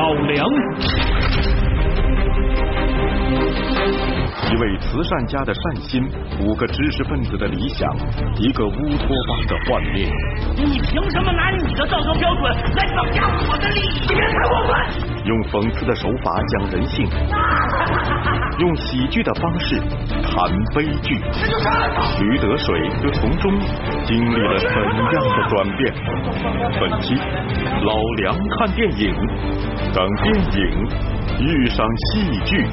老梁。一位慈善家的善心，五个知识分子的理想，一个乌托邦的幻灭。你凭什么拿你的道德标准来绑架我的利益？别太过分！用讽刺的手法讲人性，用喜剧的方式谈悲剧。驴得水又从中经历了怎样的转变？本期老梁看电影，等电影遇上戏剧。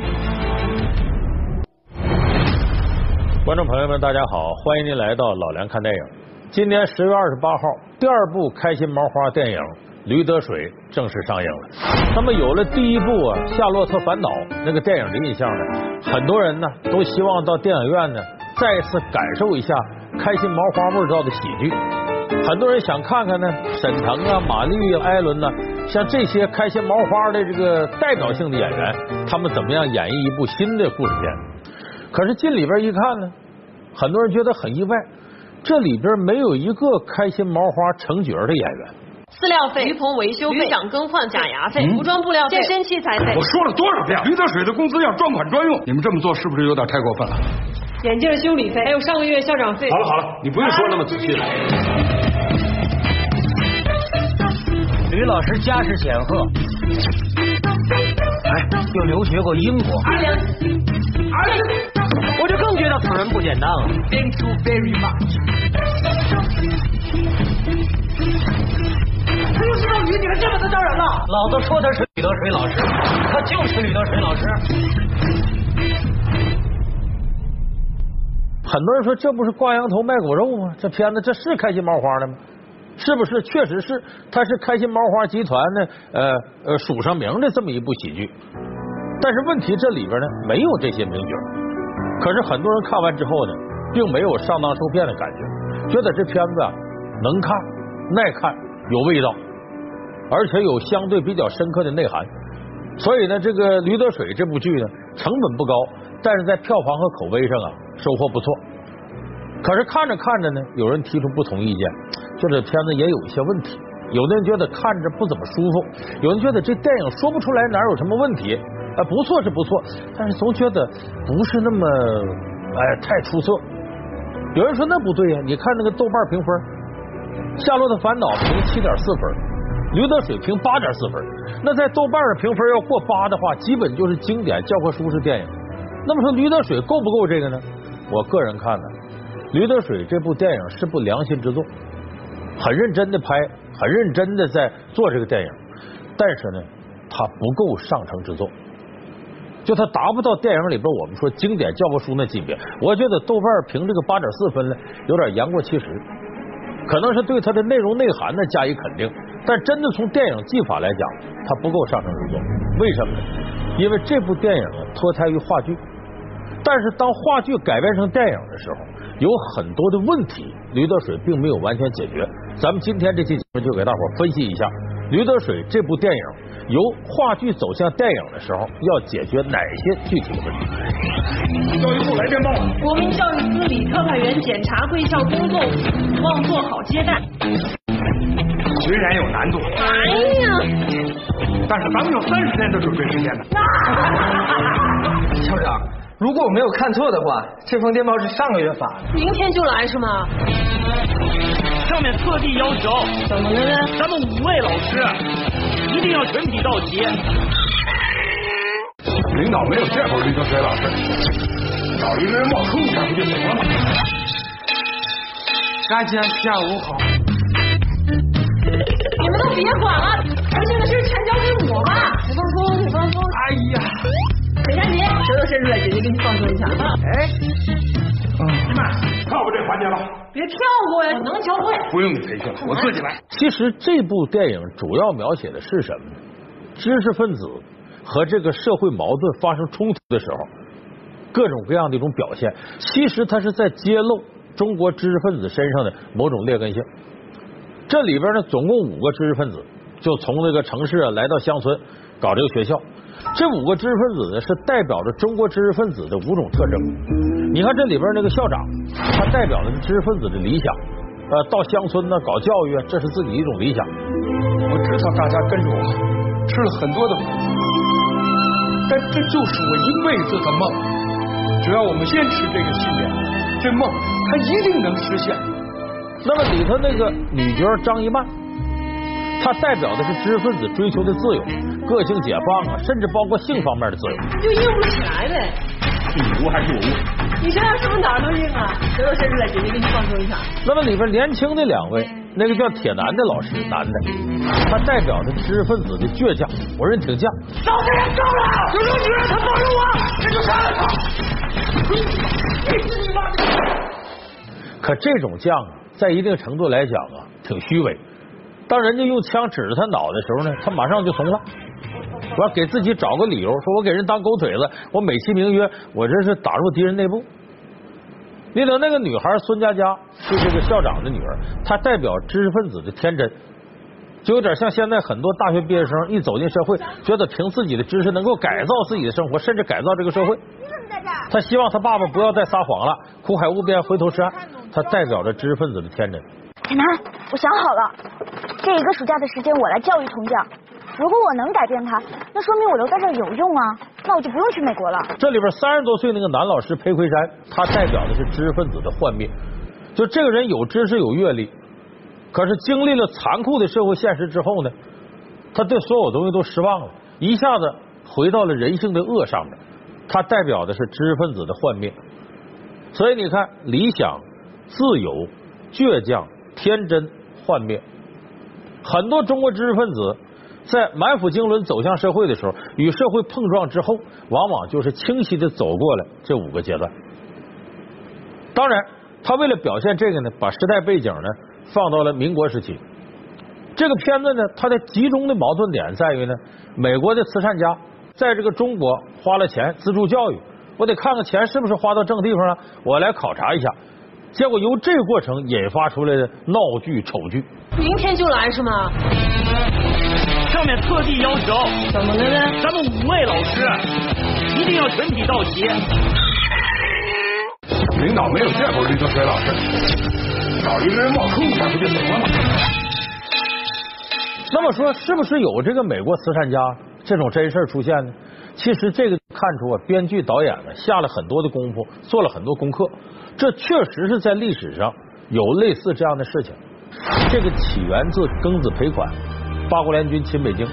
观众朋友们，大家好，欢迎您来到老梁看电影。今年十月二十八号，第二部开心麻花电影《驴得水》正式上映了。那么有了第一部啊《夏洛特烦恼》那个电影的印象呢，很多人呢都希望到电影院呢再次感受一下开心麻花味道的喜剧。很多人想看看呢，沈腾啊、马丽、艾伦呐、像这些开心麻花的这个代表性的演员，他们怎么样演绎一部新的故事片？可是进里边一看呢，很多人觉得很意外，这里边没有一个开心麻花成角的演员。饲料费、鱼棚维修费、渔场更换、假牙费、服装布料费、健身器材费我。说了多少遍，驴得水的工资要专款专用，你们这么做是不是有点太过分了？眼镜修理费，还有上个月校长费。好了好了，你不用说那么仔细了。吕老师家世显赫，哎，又留学过英国，我就更觉得此人不简单了。Thank you very much。你们这么的招人了。老子说他是吕德水老师，他就是吕德水老师。很多人说这不是挂羊头卖狗肉吗？这片子这是开心麻花的吗？是不是？确实是，它是开心麻花集团的，呃呃署上名的这么一部喜剧。但是问题这里边呢没有这些名角，可是很多人看完之后呢，并没有上当受骗的感觉，觉得这片子啊能看、耐看、有味道，而且有相对比较深刻的内涵。所以呢，这个《驴得水》这部剧呢，成本不高，但是在票房和口碑上啊，收获不错。可是看着看着呢，有人提出不同意见，就这片子也有一些问题。有的人觉得看着不怎么舒服，有人觉得这电影说不出来哪有什么问题，啊，不错是不错，但是总觉得不是那么哎太出色。有人说那不对呀、你看那个豆瓣评分，《夏洛的烦恼》评七点四分，《驴得水》评八点四分。那在豆瓣上评分要过八的话，基本就是经典教科书式电影。那么说《驴得水》够不够这个呢？我个人看呢，《驴得水》这部电影是部良心之作，很认真的拍，很认真的在做这个电影，但是呢，它不够上乘之作。就它达不到电影里边我们说经典教科书那级别，我觉得豆瓣评这个八点四分呢，有点言过其实，可能是对它的内容内涵呢加以肯定，但真的从电影技法来讲，它不够上乘之作。为什么呢？因为这部电影啊脱胎于话剧，但是当话剧改编成电影的时候，有很多的问题，《驴得水》并没有完全解决。咱们今天这期节目就给大伙分析一下《驴得水》这部电影由话剧走向电影的时候要解决哪些具体的问题。教育部来电报了，国民教育司李特派员检查贵校公众，望做好接待。虽然有难度，哎呀，但是咱们有三十天的准备时间呢。校长，如果我没有看错的话，这封电报是上个月发的。明天就来是吗？上面特地要求，怎么了呢？咱们五位老师一定要全体到齐。领导没有见过驴得水老师，找一个人冒充一下不就行了吗？大家下午好。别管了，事情的事全交给我吧。你放松，你？放松。哎呀，沈佳琪，舌头伸出来，姐姐给你？放松一下啊。哎，你？们跳过这环节吧，别跳过呀，我能教会。不用你？培训了，我自己来。其实这部电影主要描写的是什么呢？知识分子和这个社会矛盾发生冲突的时候，各种各样的一种表现。其实它是在揭露中国知识分子身上的某种劣根性。这里边呢，总共五个知识分子，就从这个城市啊来到乡村搞这个学校。这五个知识分子呢，是代表着中国知识分子的五种特征。你看这里边那个校长，他代表的是知识分子的理想。呃，到乡村呢搞教育，这是自己一种理想。我知道大家跟着我，吃了很多的苦，但这就是我一辈子的梦。只要我们坚持这个信念，这梦它一定能实现。那么里头那个女角张一曼，她代表的是知识分子追求的自由、个性解放啊，甚至包括性方面的自由。就硬不起来呗。你无还是我无？你这样是不是哪儿都硬啊？等我伸出来，姐姐给你放松一下。那么里边年轻的两位，那个叫铁男的老师，男的，他代表的知识分子的倔强，我人挺犟。找这人够了！有种女人，他帮着我，这就杀了他！你是你妈的！可这种犟啊，在一定程度来讲啊，挺虚伪。当人家用枪指着他脑袋的时候呢，他马上就怂了。我要给自己找个理由，说我给人当狗腿子，我美其名曰我这是打入敌人内部。你等那个女孩孙佳佳是这个校长的女儿，她代表知识分子的天真，就有点像现在很多大学毕业生一走进社会，觉得凭自己的知识能够改造自己的生活，甚至改造这个社会。他希望他爸爸不要再撒谎了，苦海无边，回头是岸。他代表着知识分子的天真。铁男，我想好了，这一个暑假的时间我来教育铜匠。如果我能改变他，那说明我留在这儿有用啊，那我就不用去美国了。这里边三十多岁那个男老师裴魁山，他代表的是知识分子的幻灭。就这个人有知识有阅历，可是经历了残酷的社会现实之后呢，他对所有东西都失望了，一下子回到了人性的恶上面。它代表的是知识分子的幻灭。所以你看，理想、自由、倔强、天真、幻灭，很多中国知识分子。在满腹经纶走向社会的时候，与社会碰撞之后，往往就是清晰的走过了这五个阶段。当然，他为了表现这个呢，把时代背景呢放到了民国时期。这个片子呢，它的集中的矛盾点在于呢，美国的慈善家在这个中国花了钱资助教育，我得看看钱是不是花到正地方了，我来考察一下。结果由这个过程引发出来的闹剧丑剧。明天就来是吗？上面特地要求，怎么了呢？咱们五位老师一定要全体到齐。领导没有见过吕德水老师，找一个人冒充一下不就行了吗？那么说，是不是有这个美国慈善家这种真事出现呢？其实这个看出啊，编剧导演呢下了很多的功夫，做了很多功课，这确实是在历史上有类似这样的事情。这个起源自庚子赔款，八国联军侵北京，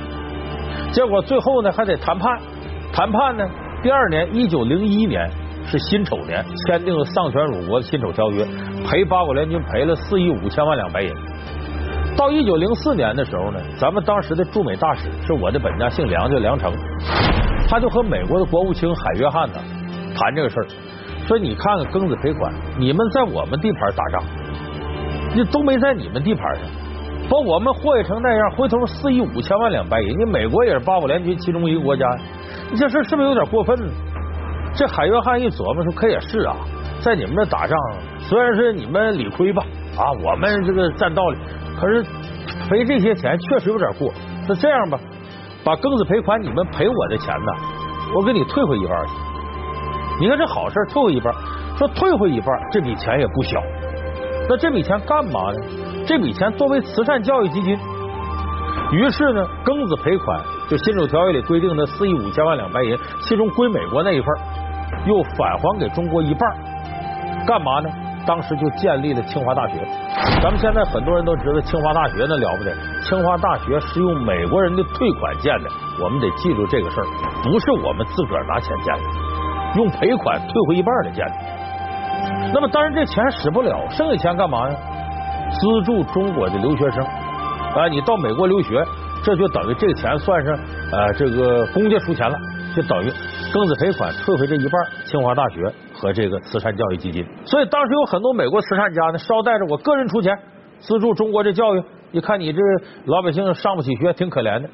结果最后呢还得谈判，谈判呢第二年一九零一年是辛丑年，签订了丧权辱国的辛丑条约，赔八国联军赔了四亿五千万两白银。到一九零四年的时候呢，咱们当时的驻美大使是我的本家，姓梁，叫梁成，他就和美国的国务卿海约翰呢谈这个事儿，说你看看庚子赔款，你们在我们地盘打仗。你都没在你们地盘上，把我们祸害成那样，回头四亿五千万两白银，你美国也是八国联军其中一个国家，你这事是不是有点过分呢？这海约翰一琢磨说，可也是啊，在你们这打仗，虽然是你们理亏吧，啊，我们这个占道理，可是赔这些钱确实有点过。那这样吧，把庚子赔款你们赔我的钱呢，我给你退回一半去。你看这好事，退回一半，说退回一半，这笔钱也不小。那这笔钱干嘛呢？这笔钱作为慈善教育基金。于是呢，庚子赔款就辛丑条约里规定的四亿五千万两白银，其中归美国那一份，又返还给中国一半。干嘛呢？当时就建立了清华大学。咱们现在很多人都知道清华大学那了不得，清华大学是用美国人的退款建的。我们得记住这个事儿，不是我们自个儿拿钱建的，用赔款退回一半的建的。那么当然这钱使不了，剩下钱干嘛呢？资助中国的留学生啊，你到美国留学，这就等于这个钱算上呃这个公家出钱了，就等于庚子赔款退回这一半，清华大学和这个慈善教育基金。所以当时有很多美国慈善家呢，捎带着我个人出钱资助中国这教育。你看你这老百姓上不起学，挺可怜的。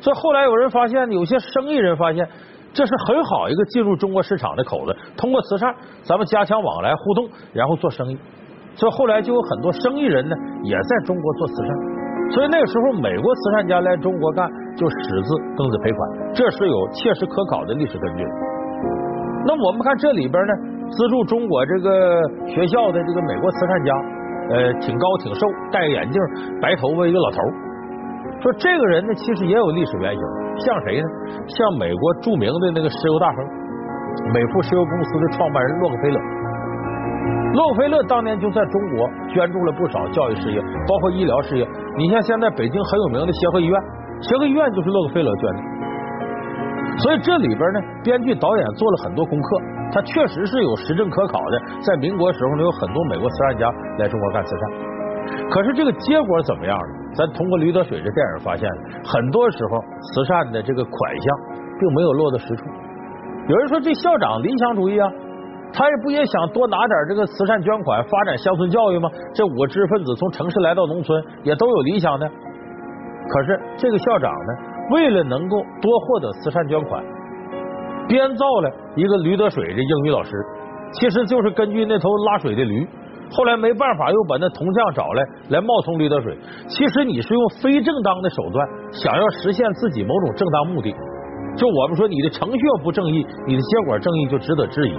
所以后来有人发现，有些生意人发现。这是很好一个进入中国市场的口子。通过慈善，咱们加强往来互动，然后做生意。所以后来就有很多生意人呢，也在中国做慈善。所以那个时候，美国慈善家来中国干，就始自庚子赔款，这是有切实可考的历史根据。那我们看这里边呢，资助中国这个学校的这个美国慈善家，呃，挺高挺瘦，戴个眼镜，白头发一个老头。说这个人呢，其实也有历史原型。像谁呢？像美国著名的那个石油大亨，美孚石油公司的创办人洛克菲勒。洛克菲勒当年就在中国捐助了不少教育事业，包括医疗事业。你像现在北京很有名的协和医院，协和医院就是洛克菲勒捐的。所以这里边呢，编剧导演做了很多功课，他确实是有实证可考的。在民国时候呢，有很多美国慈善家来中国干慈善。可是这个结果怎么样呢？咱通过《驴得水》这电影发现，很多时候慈善的这个款项并没有落到实处。有人说这校长理想主义啊。他也不也想多拿点这个慈善捐款，发展乡村教育吗？这五个知识分子从城市来到农村，也都有理想的。可是这个校长呢，为了能够多获得慈善捐款，编造了一个驴得水的英语老师，其实就是根据那头拉水的驴。后来没办法，又把那铜匠找来，来冒充驴得水。其实你是用非正当的手段，想要实现自己某种正当目的。就我们说，你的程序要不正义，你的结果正义就值得质疑。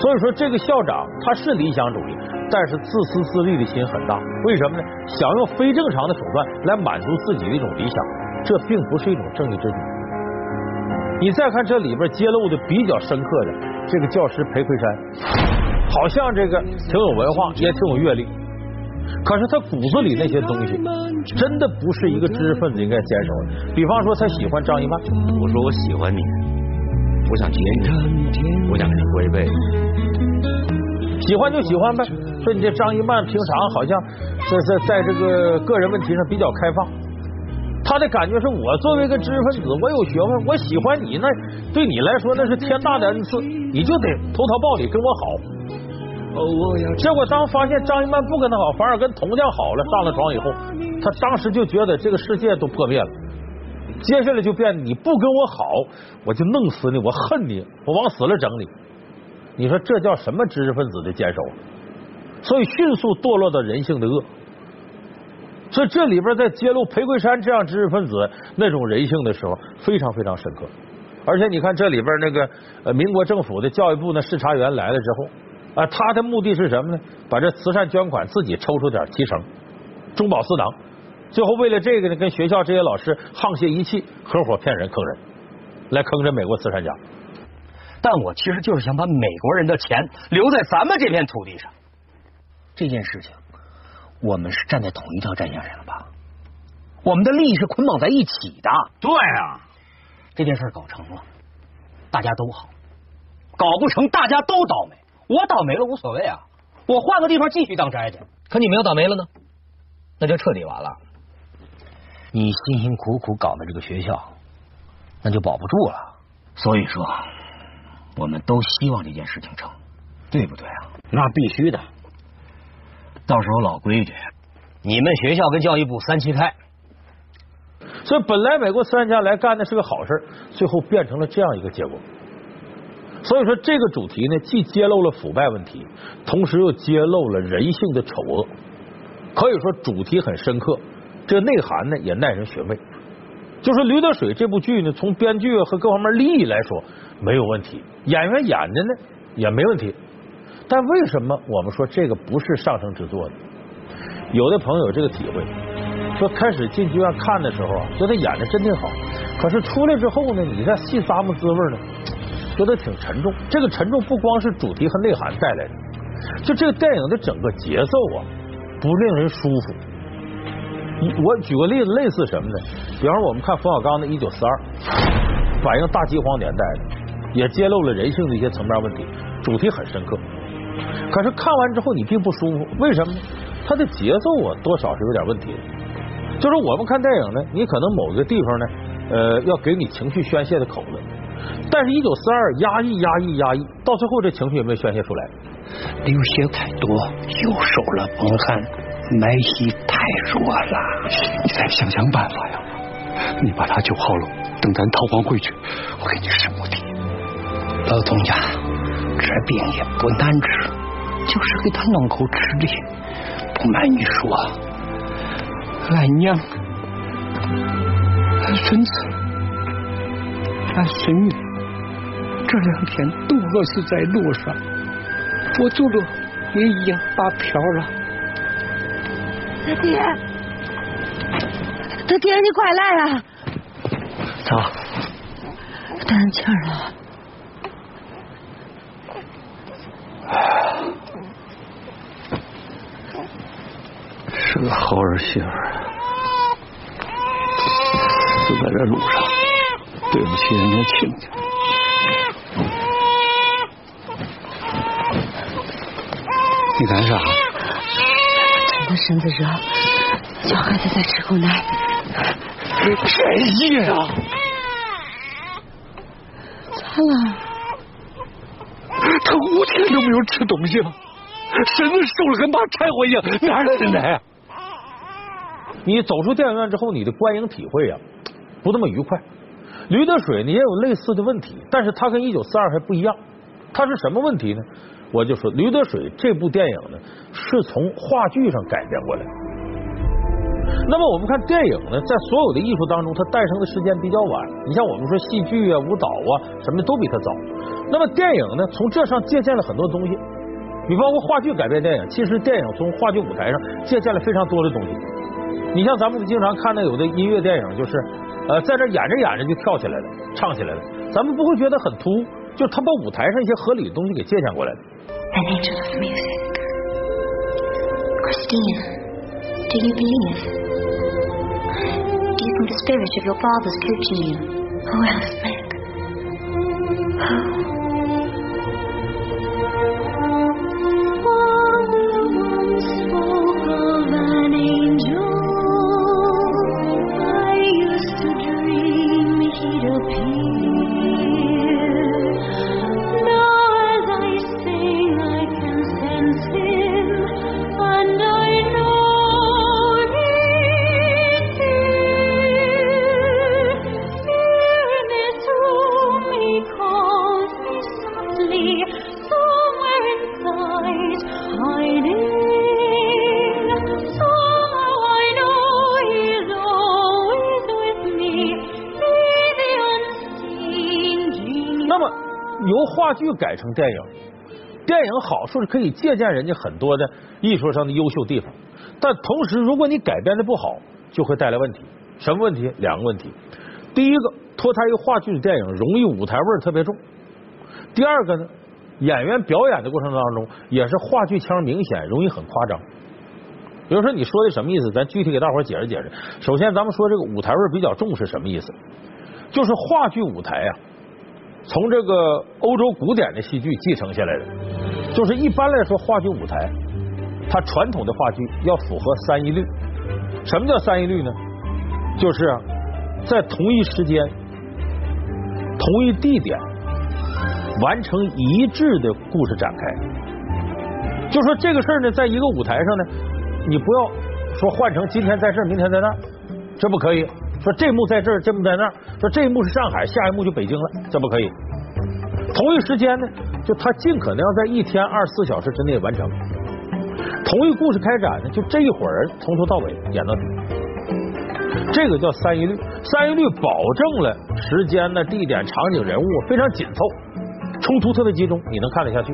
所以说，这个校长他是理想主义，但是自私自利的心很大。为什么呢？想用非正常的手段来满足自己的一种理想，这并不是一种正义之举。你再看这里边揭露的比较深刻的这个教师裴魁山，好像这个挺有文化，也挺有阅历，可是他骨子里那些东西，真的不是一个知识分子应该坚守的。比方说，他喜欢张一曼，我说我喜欢你。我想接你，我想跟你过一辈子。喜欢就喜欢呗。说你这张一曼平常好像在在在这个个人问题上比较开放，他的感觉是我作为一个知识分子，我有学问，我喜欢你，那对你来说那是天大的恩赐，你就得投桃报李跟我好。结果当发现张一曼不跟他好，反而跟铜匠好了，上了床以后，他当时就觉得这个世界都破灭了。接下来就变，你不跟我好，我就弄死你，我恨你，我往死了整你。你说这叫什么知识分子的坚守？所以迅速堕落到人性的恶。所以这里边在揭露裴桂山这样知识分子那种人性的时候，非常非常深刻。而且你看这里边那个呃民国政府的教育部那视察员来了之后啊，他的目的是什么呢？把这慈善捐款自己抽出点提成，中饱私囊。最后为了这个呢，跟学校这些老师沆瀣一气，合伙骗人坑人，来坑这美国慈善家。但我其实就是想把美国人的钱留在咱们这片土地上。这件事情，我们是站在同一条战线上的吧？我们的利益是捆绑在一起的。对啊，这件事搞成了，大家都好；搞不成，大家都倒霉。我倒霉了无所谓啊，我换个地方继续当差去。可你们要倒霉了呢，那就彻底完了。你辛辛苦苦搞的这个学校，那就保不住了。所以说，我们都希望这件事情成，对不对啊？那必须的。到时候老规矩，你们学校跟教育部三七开。所以本来美国慈善家来干的是个好事，最后变成了这样一个结果。所以说这个主题呢，既揭露了腐败问题，同时又揭露了人性的丑恶。可以说主题很深刻。这内涵呢也耐人寻味，就说《驴得水》这部剧呢，从编剧和各方面利益来说没有问题，演员演的呢也没问题。但为什么我们说这个不是上乘之作呢？有的朋友有这个体会，说开始进剧院看的时候啊，觉得演的真挺好，可是出来之后呢，你这戏咂摸滋味呢，觉得挺沉重。这个沉重不光是主题和内涵带来的，就这个电影的整个节奏啊，不令人舒服。我举个例子，类似什么呢？比方说，我们看冯小刚的《一九四二》，反映大饥荒年代的，也揭露了人性的一些层面问题，主题很深刻。可是看完之后你并不舒服，为什么呢？它的节奏啊，多少是有点问题的。就是我们看电影呢，你可能某个地方呢，呃，要给你情绪宣泄的口子，但是《一九四二》压抑、压抑、压抑，到最后这情绪也没宣泄出来，流血太多，又受了风寒。麦西太弱了，你再想想办法呀！你把他救好了，等咱逃亡回去，我给你施墓地。老东家，这病也不难治，就是给他弄口吃的。不瞒你说，俺娘、俺孙子、俺孙女这两天都饿死在路上，我走路也已经打飘了。他爹，他爹，你快来啊！咋走，断上气了。是个好儿媳妇，死在这路上，对不起人家亲家。你干啥？趁他身子热，叫孩子再吃口奶。这夜啊！咋了？他五天都没有吃东西了，身子瘦了跟把柴火一样，哪来的奶？你走出电影院之后，你的观影体会啊，不那么愉快。驴得水呢也有类似的问题，但是它跟一九四二还不一样。它是什么问题呢？我就说《驴得水》这部电影呢，是从话剧上改编过来。那么我们看电影呢，在所有的艺术当中，它诞生的时间比较晚。你像我们说戏剧啊、舞蹈啊什么的都比它早。那么电影呢，从这上借鉴了很多东西。你包括话剧改编电影，其实电影从话剧舞台上借鉴了非常多的东西。你像咱们经常看到有的音乐电影，就是呃在这演着演着就跳起来了，唱起来了，咱们不会觉得很突兀，就是他把舞台上一些合理的东西给借鉴过来的。An angel of music. Christine, do you believe? Do you think the spirit of your father's coaching you? Who else, Meg? Who? 由话剧改成电影，电影好处是可以借鉴人家很多的艺术上的优秀地方，但同时如果你改编的不好，就会带来问题。什么问题？两个问题。第一个，脱胎于话剧的电影容易舞台味特别重；第二个呢，演员表演的过程当中也是话剧腔明显，容易很夸张。比如说你说的什么意思？咱具体给大伙解释解释。首先，咱们说这个舞台味比较重是什么意思？就是话剧舞台啊，从这个欧洲古典的戏剧继承下来的，就是一般来说话剧舞台，它传统的话剧要符合三一律。什么叫三一律呢？就是，在同一时间、同一地点完成一致的故事展开。就说这个事儿呢，在一个舞台上呢，你不要说换成今天在这儿，明天在那，这不可以。说这幕在这儿，这幕在那儿，说这一幕是上海，下一幕就北京了，这不可以。同一时间呢，就他尽可能要在一天二十四小时之内完成。同一故事开展呢，就这一伙人从头到尾演到底。这个叫三一律，三一律保证了时间呢、地点、场景、人物非常紧凑，冲突特别集中，你能看得下去。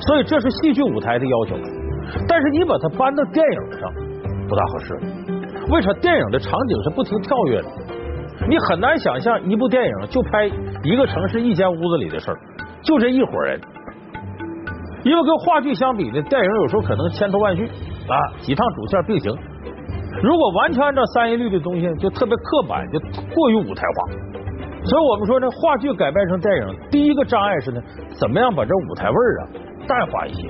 所以这是戏剧舞台的要求，但是你把它搬到电影上不大合适。为啥？电影的场景是不停跳跃的，你很难想象一部电影就拍一个城市一间屋子里的事儿，就这一伙人。因为跟话剧相比呢，电影有时候可能千头万绪啊，几趟主线并行。如果完全按照三一律的东西，就特别刻板，就过于舞台化。所以我们说呢，话剧改编成电影，第一个障碍是呢，怎么样把这舞台味儿啊淡化一些。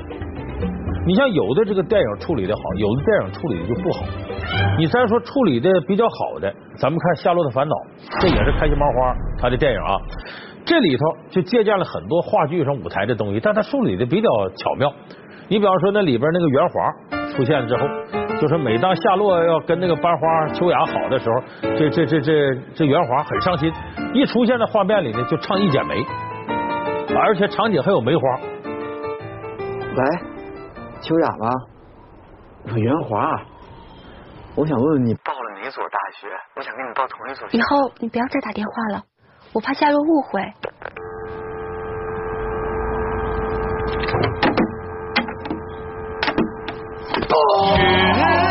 你像有的这个电影处理的好，有的电影处理的就不好。你再说处理的比较好的，咱们看《夏洛的烦恼》，这也是开心麻花他的电影啊。这里头就借鉴了很多话剧上舞台的东西，但他处理的比较巧妙。你比方说那里边那个圆滑出现之后，就是每当夏洛要跟那个班花秋雅好的时候，这这这这这圆滑很伤心，一出现在画面里呢就唱《一剪梅》，而且场景还有梅花。喂，秋雅吗？我袁华，我想问问你报了哪所大学？我想跟你报同一所。以后你不要再打电话了，我怕夏洛误会。雪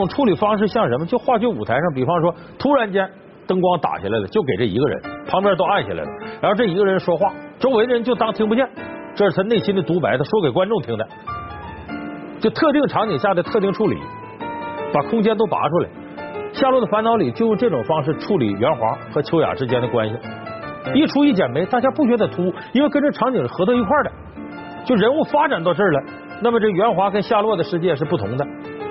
种处理方式像什么？就话剧舞台上，比方说突然间灯光打下来了，就给这一个人，旁边都暗下来了，然后这一个人说话，周围的人就当听不见，这是他内心的独白，他说给观众听的。就特定场景下的特定处理，把空间都拔出来。夏洛的烦恼里就用这种方式处理袁华和秋雅之间的关系，一出一剪梅，大家不觉得突兀，因为跟这场景是合到一块的。就人物发展到这儿了，那么这袁华跟夏洛的世界是不同的，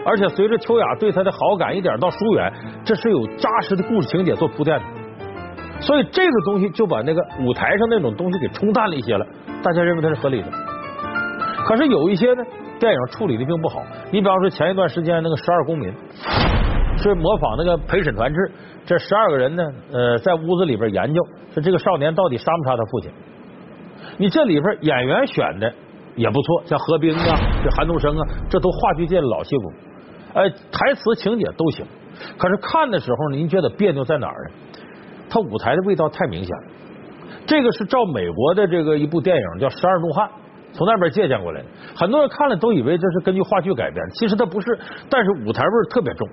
而且随着秋雅对他的好感一点到疏远，这是有扎实的故事情节做铺垫的。所以这个东西就把那个舞台上那种东西给冲淡了一些了，大家认为它是合理的。可是有一些呢，电影处理的并不好。你比方说前一段时间那个《十二公民》，是模仿那个陪审团制，这十二个人呢，呃，在屋子里边研究，说这个少年到底杀不杀他父亲。你这里边演员选的也不错，像何冰啊、这韩东升啊，这都话剧界的老戏骨，呃，台词情节都行。可是看的时候，您觉得别扭在哪儿呢？他舞台的味道太明显了。这个是照美国的这个一部电影叫《十二怒汉》。从那边借鉴过来的，很多人看了都以为这是根据话剧改编，其实它不是，但是舞台味特别重，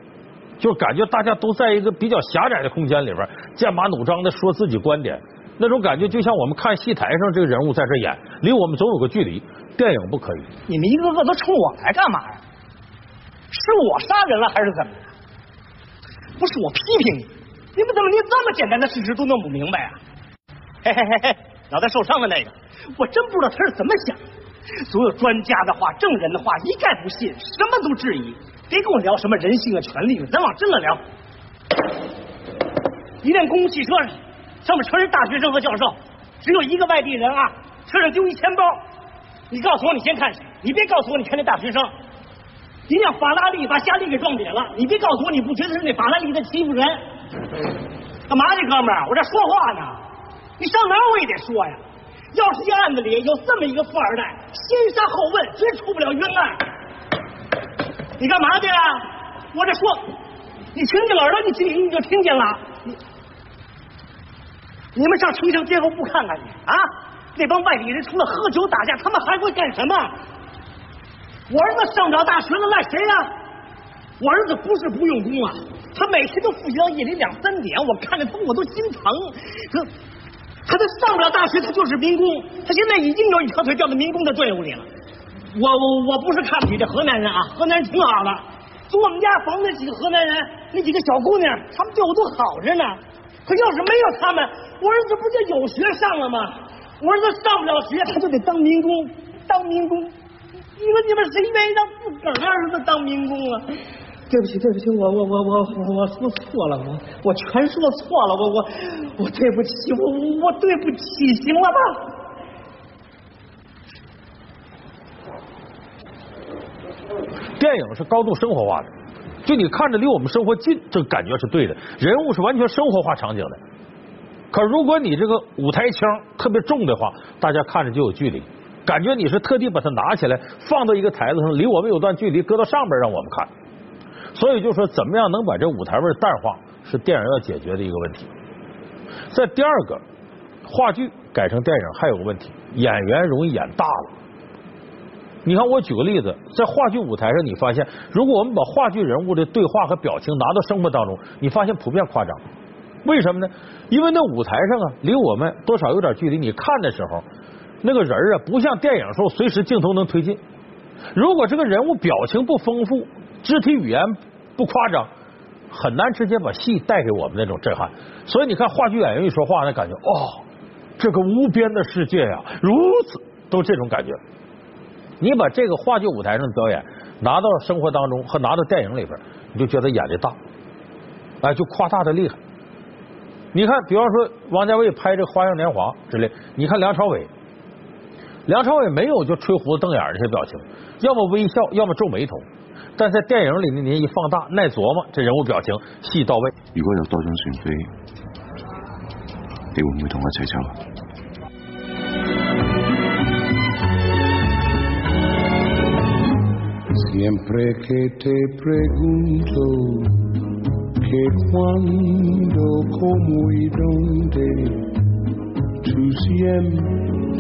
就感觉大家都在一个比较狭窄的空间里边，剑拔弩张的说自己观点，那种感觉就像我们看戏台上这个人物在这演，离我们总有个距离。电影不可以。你们一个个都冲我来干嘛呀？是我杀人了还是怎么的？不是我批评你，你们怎么连这么简单的事实都弄不明白啊？嘿嘿嘿嘿，脑袋受伤的那个。我真不知道他是怎么想的，所有专家的话、证人的话一概不信，什么都质疑。别跟我聊什么人性啊、权利了，咱往真了聊。一辆公共汽车上，上面全是大学生和教授，只有一个外地人啊，车上丢一钱包。你告诉我你先看谁？你别告诉我你看那大学生。一辆法拉利把夏利给撞瘪了，你别告诉我你不觉得是那法拉利在欺负人？干嘛呢，哥们儿？我这说话呢，你上哪儿我也得说呀。要是这案子里有这么一个富二代，先杀后问，绝出不了冤案。你干嘛去啊？我这说，你听见耳朵，你听你就听见了。你你们上城乡结合部看看去啊！那帮外地人除了喝酒打架，他们还会干什么？我儿子上不了大学了，赖谁呀？我儿子不是不用功啊，他每天都复习到夜里两三点，我看着他我都心疼。可。他他上不了大学，他就是民工。他现在已经有一条腿掉到民工的队伍里了。我我我不是看不起这河南人啊，河南人挺好的。从我们家房那几个河南人，那几个小姑娘，他们对我都好着呢。可要是没有他们，我儿子不就有学上了吗？我儿子上不了学，他就得当民工，当民工。你说你们谁愿意让自个儿的儿子当民工啊？对不起，对不起，我我我我我说错了，我我全说错了，我我我对不起，我我对不起，行了吧？电影是高度生活化的，就你看着离我们生活近，这感觉是对的，人物是完全生活化场景的。可如果你这个舞台腔特别重的话，大家看着就有距离，感觉你是特地把它拿起来放到一个台子上，离我们有段距离，搁到上边让我们看。所以就说怎么样能把这舞台味淡化，是电影要解决的一个问题。在第二个，话剧改成电影还有个问题，演员容易演大了。你看，我举个例子，在话剧舞台上，你发现如果我们把话剧人物的对话和表情拿到生活当中，你发现普遍夸张。为什么呢？因为那舞台上啊，离我们多少有点距离，你看的时候，那个人啊，不像电影时候随时镜头能推进。如果这个人物表情不丰富，肢体语言不夸张，很难直接把戏带给我们那种震撼。所以你看话剧演员一说话，那感觉哦，这个无边的世界呀，如此都这种感觉。你把这个话剧舞台上的表演拿到生活当中和拿到电影里边，你就觉得演的大，哎，就夸大的厉害。你看，比方说王家卫拍这《花样年华》之类，你看梁朝伟，梁朝伟没有就吹胡子瞪眼这些表情，要么微笑，要么皱眉头。但在电影里呢，您一放大，耐琢磨，这人物表情戏到位。如果有多種船飛，你會唔會同我一齊走？che quando como y donde tú siempre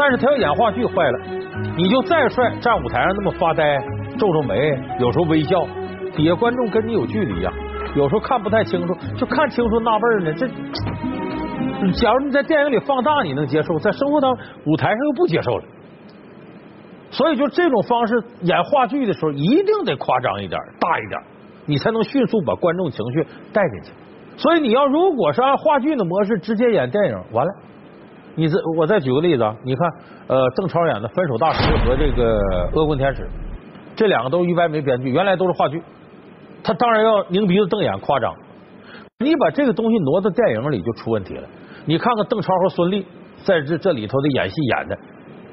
但是他要演话剧坏了，你就再帅，站舞台上那么发呆，皱皱眉，有时候微笑，底下观众跟你有距离呀、有时候看不太清楚，就看清楚纳闷呢。这，假如你在电影里放大，你能接受，在生活当舞台上又不接受了。所以就这种方式演话剧的时候，一定得夸张一点，大一点，你才能迅速把观众情绪带进去。所以你要如果是按话剧的模式直接演电影，完了。你这我再举个例子啊，你看，呃，邓超演的《分手大师》和这个《恶棍天使》，这两个都是于白眉编剧，原来都是话剧，他当然要拧鼻子瞪眼夸张。你把这个东西挪到电影里就出问题了。你看看邓超和孙俪在这这里头的演戏演的，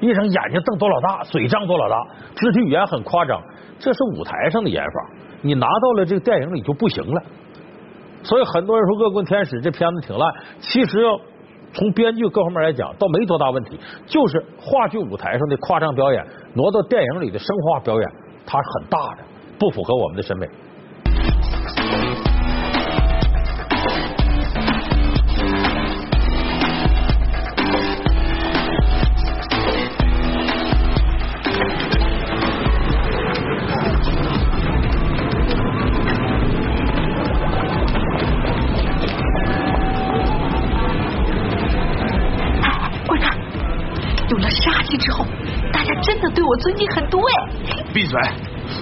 一睁眼睛瞪多老大，嘴张多老大，肢体语言很夸张，这是舞台上的演法，你拿到了这个电影里就不行了。所以很多人说《恶棍天使》这片子挺烂，其实要。从编剧各方面来讲，倒没多大问题，就是话剧舞台上的夸张表演挪到电影里的生活化表演，它很大的，不符合我们的审美。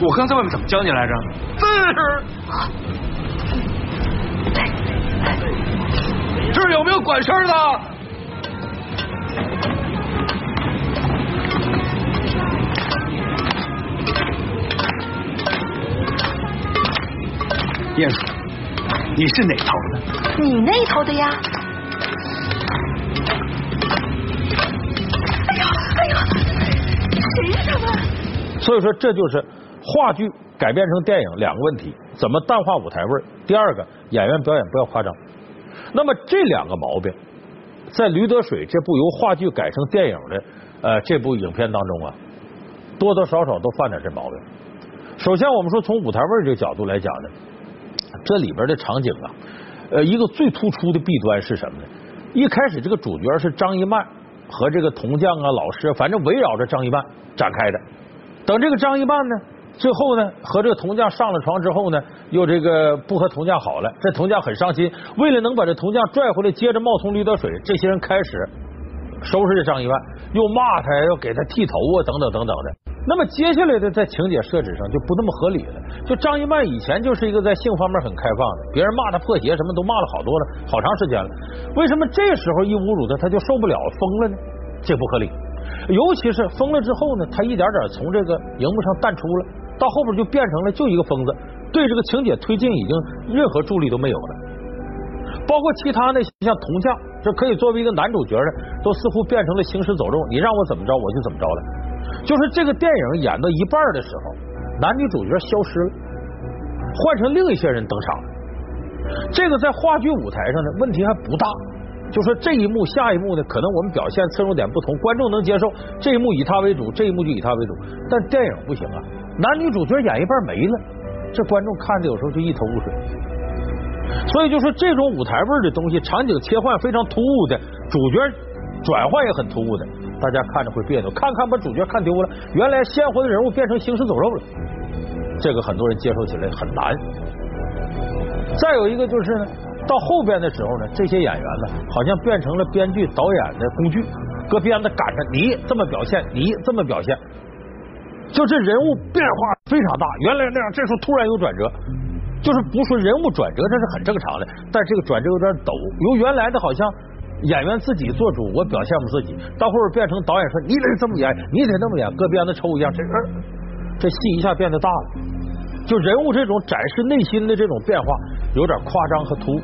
我刚在外面怎么教你来着？这这儿有没有管事儿的？鼹鼠，你是哪头的？你那头的呀？哎呦哎呦，谁呀他们？所以说，这就是话剧改编成电影两个问题：怎么淡化舞台味儿？第二个，演员表演不要夸张。那么这两个毛病，在《驴得水》这部由话剧改成电影的呃这部影片当中啊，多多少少都犯点这毛病。首先，我们说从舞台味儿这个角度来讲呢，这里边的场景啊，呃，一个最突出的弊端是什么呢？一开始这个主角是张一曼和这个铜匠啊、老师，反正围绕着张一曼展开的。等这个张一曼呢，最后呢和这个铜匠上了床之后呢，又这个不和铜匠好了，这铜匠很伤心，为了能把这铜匠拽回来，接着冒充驴得水，这些人开始收拾这张一曼，又骂他，又给他剃头啊，等等等等的。那么接下来的在情节设置上就不那么合理了。就张一曼以前就是一个在性方面很开放的，别人骂他破鞋什么都骂了好多了，好长时间了。为什么这时候一侮辱他他就受不了疯了呢？这不合理。尤其是疯了之后呢，他一点点从这个荧幕上淡出了，到后边就变成了就一个疯子，对这个情节推进已经任何助力都没有了。包括其他那些像铜匠，这可以作为一个男主角的，都似乎变成了行尸走肉，你让我怎么着我就怎么着了。就是这个电影演到一半的时候，男女主角消失了，换成另一些人登场了。这个在话剧舞台上呢，问题还不大。就说这一幕下一幕呢，可能我们表现侧重点不同，观众能接受这一幕以他为主，这一幕就以他为主。但电影不行啊，男女主角演一半没了，这观众看着有时候就一头雾水。所以就说这种舞台味的东西，场景切换非常突兀的，主角转换也很突兀的，大家看着会别扭，看看把主角看丢了，原来鲜活的人物变成行尸走肉了，这个很多人接受起来很难。再有一个就是呢。到后边的时候呢，这些演员呢，好像变成了编剧导演的工具，搁鞭子赶着你这么表现，你这么表现，就这人物变化非常大。原来那样，这时候突然有转折，就是不说人物转折，这是很正常的，但这个转折有点陡，由原来的好像演员自己做主，我表现我自己，到后边变成导演说你得这么演，你得那么演，搁鞭子抽一样，这这戏一下变得大了。就人物这种展示内心的这种变化有点夸张和突兀。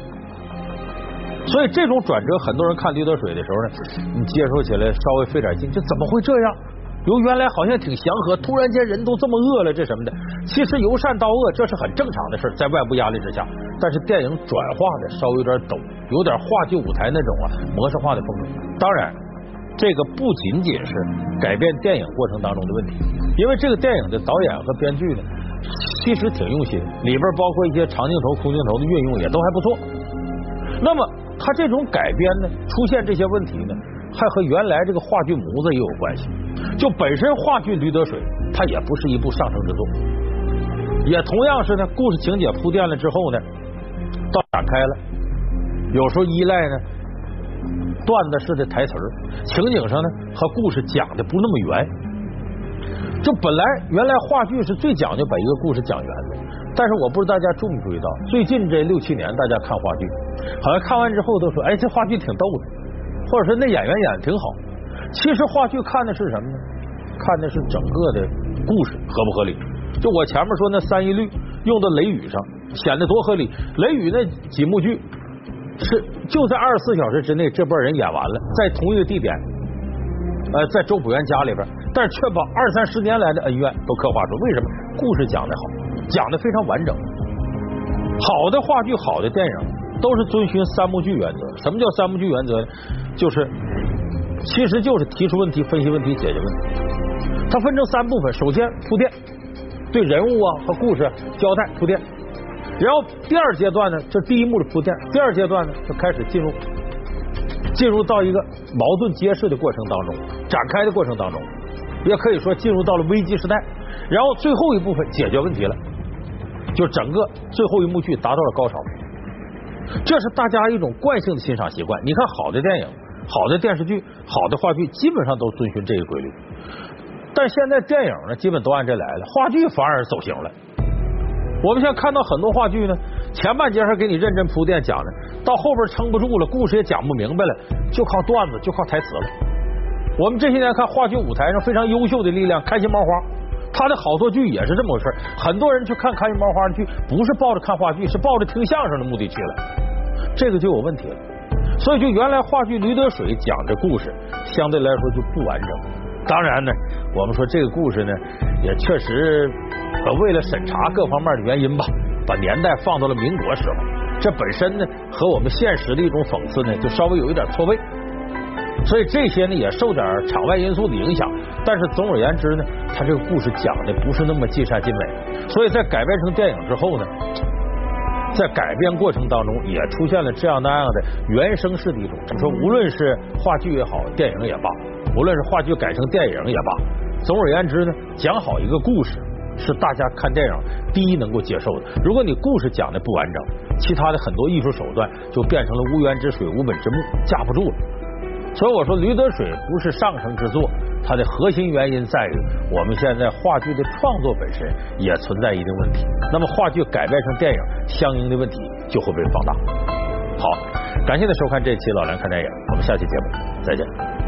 所以这种转折，很多人看《驴得水》的时候呢，你接受起来稍微费点劲，这怎么会这样？由原来好像挺祥和，突然间人都这么饿了，这什么的？其实由善到恶，这是很正常的事，在外部压力之下。但是电影转化的稍微有点陡，有点话剧舞台那种啊模式化的风格。当然，这个不仅仅是改变电影过程当中的问题，因为这个电影的导演和编剧呢，其实挺用心，里边包括一些长镜头、空镜头的运用也都还不错。那么，他这种改编呢，出现这些问题呢？还和原来这个话剧模子也有关系。就本身话剧《驴得水》，它也不是一部上乘之作，也同样是呢，故事情节铺垫了之后呢，到展开了，有时候依赖呢段子式的台词情景上呢和故事讲的不那么圆。就本来原来话剧是最讲究把一个故事讲圆的，但是我不知道大家注没注意到，最近这六七年大家看话剧，好像看完之后都说，哎，这话剧挺逗的。或者说那演员演的挺好，其实话剧看的是什么呢？看的是整个的故事合不合理。就我前面说那三一律用到雷雨上，显得多合理。雷雨那几幕剧是就在二十四小时之内，这波人演完了，在同一个地点，呃，在周朴园家里边，但是却把二三十年来的恩怨都刻画出。为什么？故事讲的好，讲的非常完整。好的话剧，好的电影，都是遵循三幕剧原则。什么叫三幕剧原则呢？就是，其实就是提出问题、分析问题、解决问题。它分成三部分：首先铺垫，对人物啊和故事交代铺垫；然后第二阶段呢，这第一幕的铺垫；第二阶段呢，就开始进入进入到一个矛盾揭示的过程当中，展开的过程当中，也可以说进入到了危机时代。然后最后一部分解决问题了，就整个最后一幕剧达到了高潮。这是大家一种惯性的欣赏习惯。你看，好的电影。好的电视剧、好的话剧，基本上都遵循这个规律。但现在电影呢，基本都按这来了，话剧反而走形了。我们现在看到很多话剧呢，前半截还给你认真铺垫讲的，到后边撑不住了，故事也讲不明白了，就靠段子，就靠台词了。我们这些年看话剧舞台上非常优秀的力量，开心麻花，他的好多剧也是这么回事。很多人去看开心麻花的剧，不是抱着看话剧，是抱着听相声的目的去了，这个就有问题了。所以，就原来话剧《驴得水》讲的故事，相对来说就不完整。当然呢，我们说这个故事呢，也确实为了审查各方面的原因吧，把年代放到了民国时候。这本身呢，和我们现实的一种讽刺呢，就稍微有一点错位。所以这些呢，也受点场外因素的影响。但是总而言之呢，他这个故事讲的不是那么尽善尽美。所以在改编成电影之后呢。在改编过程当中，也出现了这样那样的原声式的一种。你说，无论是话剧也好，电影也罢，无论是话剧改成电影也罢，总而言之呢，讲好一个故事是大家看电影第一能够接受的。如果你故事讲的不完整，其他的很多艺术手段就变成了无源之水、无本之木，架不住了。所以我说，《驴得水》不是上乘之作。它的核心原因在于，我们现在话剧的创作本身也存在一定问题。那么话剧改编成电影，相应的问题就会被放大。好，感谢您收看这期老梁看电影，我们下期节目再见。